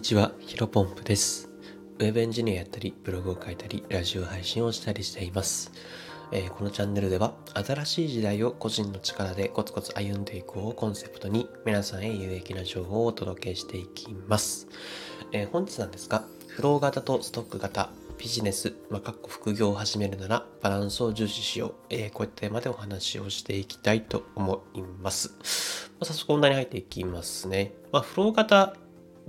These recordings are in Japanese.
にちは、ヒロポンプです。ウェブエンジニアやったり、ブログを書いたり、ラジオ配信をしたりしています。えーこのチャンネルでは、新しい時代を個人の力でコツコツ歩んでいこうをコンセプトに、皆さんへ有益な情報をお届けしていきます。えー本日なんですが、フロー型とストック型、ビジネス、まあ、かっこ副業を始めるならバランスを重視しよう。えーこういったテーマでお話をしていきたいと思います。まあ早速本題に入っていきますね。まあ、フロー型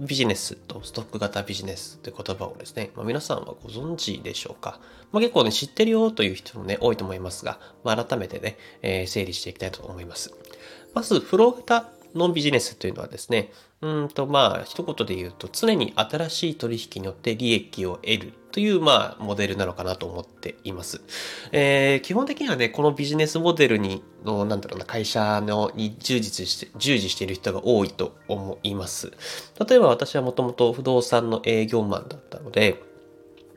ビジネスとストック型ビジネスって言葉をですね、まあ、皆さんはご存知でしょうか、まあ、結構ね、知ってるよという人もね、多いと思いますが、まあ、改めてね、えー整理していきたいと思います。まず、フロー型のビジネスというのはですね、うんとまあ一言で言うと常に新しい取引によって利益を得るというまあモデルなのかなと思っています。えー基本的にはね、このビジネスモデルにのなんだろうな会社のに従事して従事している人が多いと思います。例えば私はもともと不動産の営業マンだったので、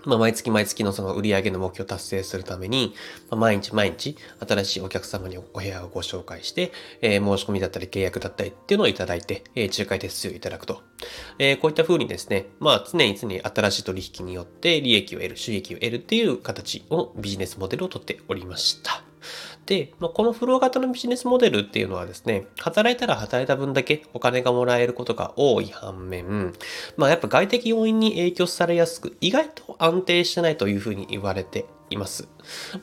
まあ、毎月毎月のその売り上げの目標を達成するために、まあ、毎日毎日新しいお客様にお部屋をご紹介して、えー申し込みだったり契約だったりっていうのをいただいて、えー仲介手数料をいただくと。えーこういった風にですね、まあ常に常に新しい取引によって利益を得る、収益を得るっていう形をビジネスモデルをとっておりました。で、まあ、このフロー型のビジネスモデルっていうのはですね、働いたら働いた分だけお金がもらえることが多い反面、まあやっぱ外的要因に影響されやすく、意外と安定してないというふうに言われています。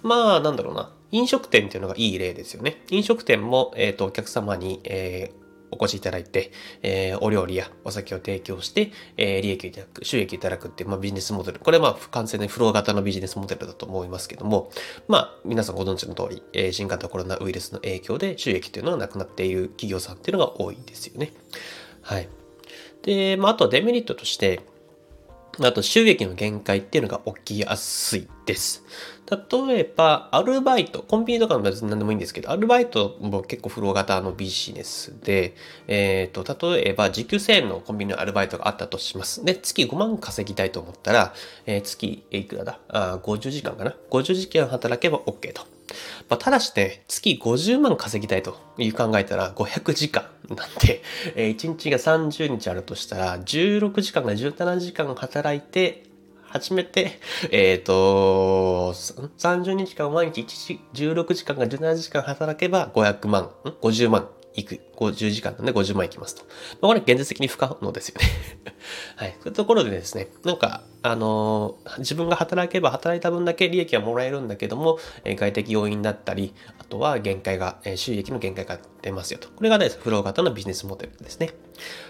まあなんだろうな、飲食店っていうのがいい例ですよね。飲食店も、えっ、と、お客様に、えーお越しいただいて、えーお料理やお酒を提供して、えー利益をいただく、収益をいただくっていう、まあ、ビジネスモデル。これはまあ、完全にフロー型のビジネスモデルだと思いますけども、まあ、皆さんご存知の通り、えー新型コロナウイルスの影響で収益というのはなくなっている企業さんっていうのが多いんですよね。はい。で、まあ、あとはデメリットとして、あと収益の限界っていうのが起きやすいです。例えば、アルバイト、コンビニとかの別に何でもいいんですけど、アルバイトも結構フロー型のビジネスで、えっ、と、例えば時給1000円のコンビニのアルバイトがあったとします。で、月5万稼ぎたいと思ったら、えー月いくらだ？あ ?50 時間かな ?50 時間働けば OK と。まあ、ただしね、月50万稼ぎたいという考えたら500時間なんで、えー1日が30日あるとしたら、16時間が17時間働いて、初めて、えっ、と、30日間毎日1時16時間が17時間働けば500万、ん ?50 万行く。50時間なんで50万いきますと。まあ、これ現実的に不可能ですよね。はい。そういうところでですね、なんか、あのー自分が働けば働いた分だけ利益はもらえるんだけども、えー外的要因だったり、あとは限界が、えー収益の限界が出ますよと。これがね、フロー型のビジネスモデルですね。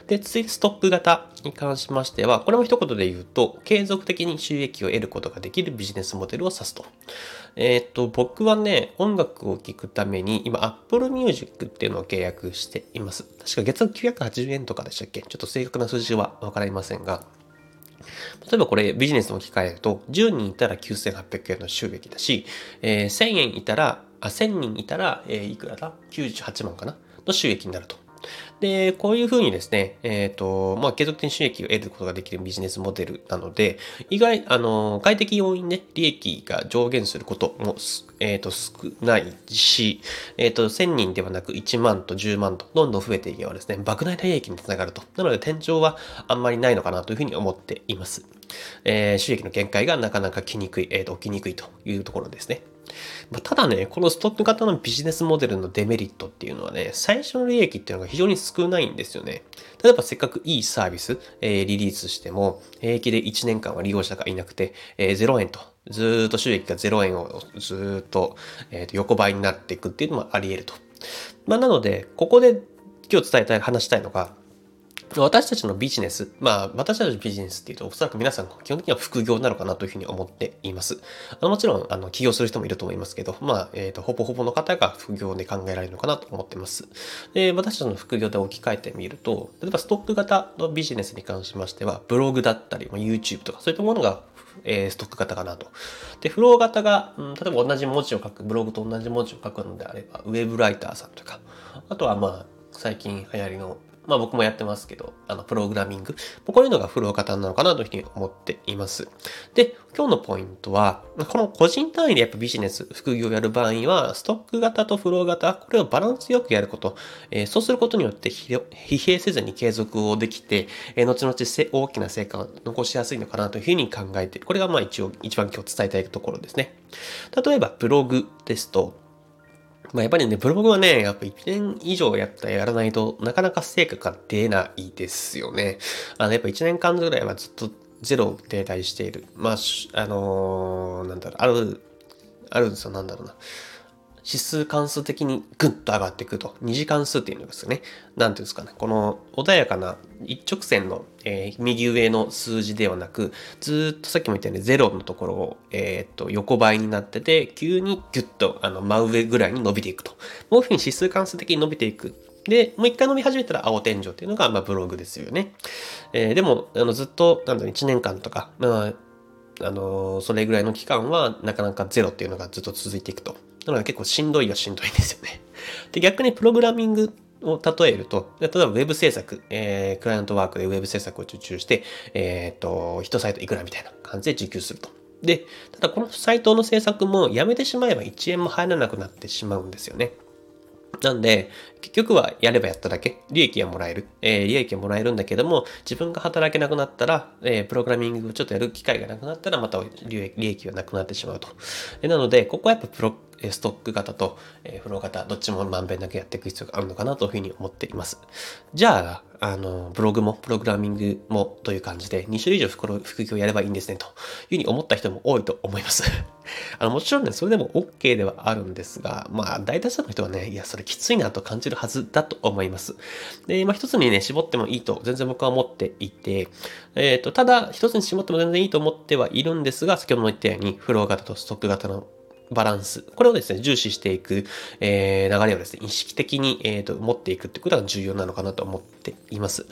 で、続いてストック型に関しましては、これも一言で言うと、継続的に収益を得ることができるビジネスモデルを指すと。えーっと、僕はね、音楽を聴くために、今、Apple Music っていうのを契約しています。確か月額980円とかでしたっけ？ちょっと正確な数字はわかりませんが、例えばこれビジネスに置き換えると、10人いたら9800円の収益だし、えー1000円いたら、あ、1000人いたら、えーいくらだ ?98 万かな？の収益になると。で、こういうふうにですね、えっ、と、まあ、継続的に収益を得ることができるビジネスモデルなので、意外、あの、外的要因で利益が上限することも、えっ、と、少ないし、えっ、と、1000人ではなく1万と10万とどんどん増えていけばですね、莫大な利益につながると。なので、天井はあんまりないのかなというふうに思っています。えー収益の限界がなかなか来にくい、えーと、起きにくいというところですね。まただね、このストック型のビジネスモデルのデメリットっていうのはね、最初の利益っていうのが非常に少少ないんですよね。例えばせっかくいいサービス、えーリリースしても、平気で1年間は利用者がいなくて、えー0円と、ずーっと収益が0円をずっと,、えーと横ばいになっていくっていうのもあり得ると。まあなので、ここで今日伝えたい、話したいのが、私たちのビジネス、まあ、私たちのビジネスっていうと、おそらく皆さん基本的には副業なのかなというふうに思っています。あのもちろん、あの、起業する人もいると思いますけど、まあ、えっ、と、ほぼほぼの方が副業で考えられるのかなと思ってます。で、私たちの副業で置き換えてみると、例えばストック型のビジネスに関しましては、ブログだったり、YouTube とか、そういったものが、えーストック型かなと。で、フロー型が、うん例えば同じ文字を書く、ブログと同じ文字を書くのであれば、ウェブライターさんとか、あとはまあ、最近流行りのまあ僕もやってますけど、あの、プログラミング。こういうのがフロー型なのかなというふうに思っています。で、今日のポイントは、この個人単位でやっぱビジネス、副業をやる場合は、ストック型とフロー型、これをバランスよくやること。えー、そうすることによって疲弊せずに継続をできて、えー、後々大きな成果を残しやすいのかなというふうに考えている、これがまあ一応一番今日伝えたいところですね。例えば、ブログですと、まあ、やっぱりね、ブログはね、やっぱ1年以上やったらやらないとなかなか成果が出ないですよね。あの、やっぱ1年間ぐらいはずっとゼロ停滞している。まあ、あのー、なんだろう、ある、あるんですよ、なんだろうな。指数関数的にぐっと上がっていくと。二次関数っていうのですね。なんていうんですかね。この穏やかな一直線の、えー、右上の数字ではなく、ずっとさっきも言ったようにゼロのところを、えー、っと、横ばいになってて、急にギュッと、あの、真上ぐらいに伸びていくと。もういうふうに指数関数的に伸びていく。で、もう一回伸び始めたら青天井っていうのが、まあ、ブログですよね。えー、でも、あの、ずっと、なんだろ、1年間とか、まあ、あのそれぐらいの期間は、なかなかゼロっていうのがずっと続いていくと。なので結構しんどいはしんどいんですよね。で、逆にプログラミングを例えると、例えば Web 制作、えー、クライアントワークでウェブ制作を受注して、えっ、ー、と、一サイトいくらみたいな感じで受給すると。で、ただこのサイトの制作もやめてしまえば1円も入らなくなってしまうんですよね。なんで、結局はやればやっただけ、利益はもらえる。えー、利益はもらえるんだけども、自分が働けなくなったら、えー、プログラミングをちょっとやる機会がなくなったら、また利益はなくなってしまうと。え、なので、ここはやっぱプロ、ストック型と、えフロー型、どっちもまんべんなくやっていく必要があるのかなというふうに思っています。じゃあ、あの、ブログも、プログラミングもという感じで、2種類以上副業やればいいんですね、というふうに思った人も多いと思います。あの、もちろんね、それでも OK ではあるんですが、まあ、大多数の人はね、いや、それきついなと感じるはずだと思います。で、まあ、一つにね、絞ってもいいと、全然僕は思っていて、えっ、ー、と、ただ、一つに絞っても全然いいと思ってはいるんですが、先ほども言ったように、フロー型とストック型のバランス。これをですね、重視していく、えー、流れをですね、意識的に、えーと、持っていくってことが重要なのかなと思っています。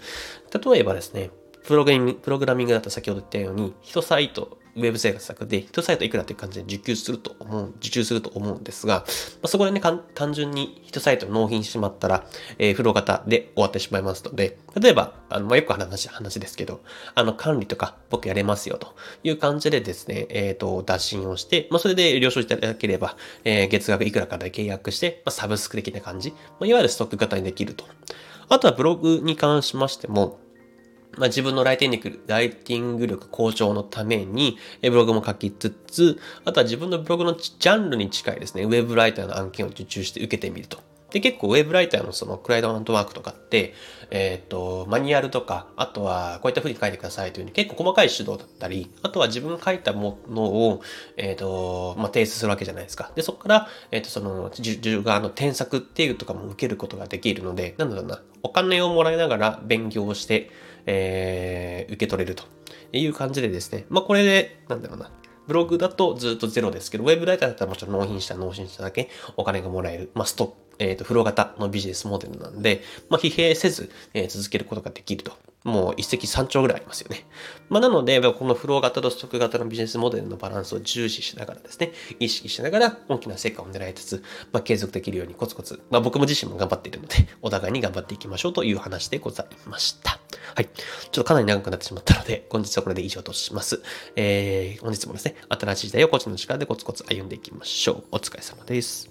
例えばですね、プログラミング、プログラミングだと先ほど言ったように、1サイト、ウェブ生活策で、1サイトいくらっていう感じで受給すると思う、受注すると思うんですが、まあ、そこでね、単純に1サイト納品してしまったら、えー、フロー型で終わってしまいますので、例えば、あの、まあ、よく話、話ですけど、あの、管理とか僕やれますよという感じでですね、えっ、ー、と、打診をして、まあ、それで了承いただければ、えー、月額いくらかで契約して、まあ、サブスク的な感じ、まあ、いわゆるストック型にできると。あとはブログに関しましても、まあ、自分のライティングライティング力向上のために、ブログも書きつつ、あとは自分のブログのジャンルに近いですね、ウェブライターの案件を受注して受けてみると。で、結構ウェブライターのそのクライドアントワークとかって、えっ、ー、と、マニュアルとか、あとはこういった風に書いてくださいというに結構細かい指導だったり、あとは自分が書いたものを、えっ、ー、と、まあ、提出するわけじゃないですか。で、そこから、えっ、ー、と、その、受注側の添削っていうとかも受けることができるので、なんだろうな、お金をもらいながら勉強をして、えー、受け取れると。いう感じでですね、まあこれで、なんだろうな、ブログだとずっとゼロですけど、ウェブライターだったらもちろん納品した納品しただけお金がもらえる。まあストック、えっ、ー、と、フロー型のビジネスモデルなんで、まあ疲弊せず、えー、続けることができるともう一石三鳥ぐらいありますよね。まあ、なので、このフロー型とストック型のビジネスモデルのバランスを重視しながらですね、意識しながら大きな成果を狙いつつ、まあ、継続できるようにコツコツ、まあ、僕も自身も頑張っているので、お互いに頑張っていきましょうという話でございました。はい。ちょっとかなり長くなってしまったので、本日はこれで以上とします。えー、本日もですね、新しい時代をこっちの力でコツコツ歩んでいきましょう。お疲れ様です。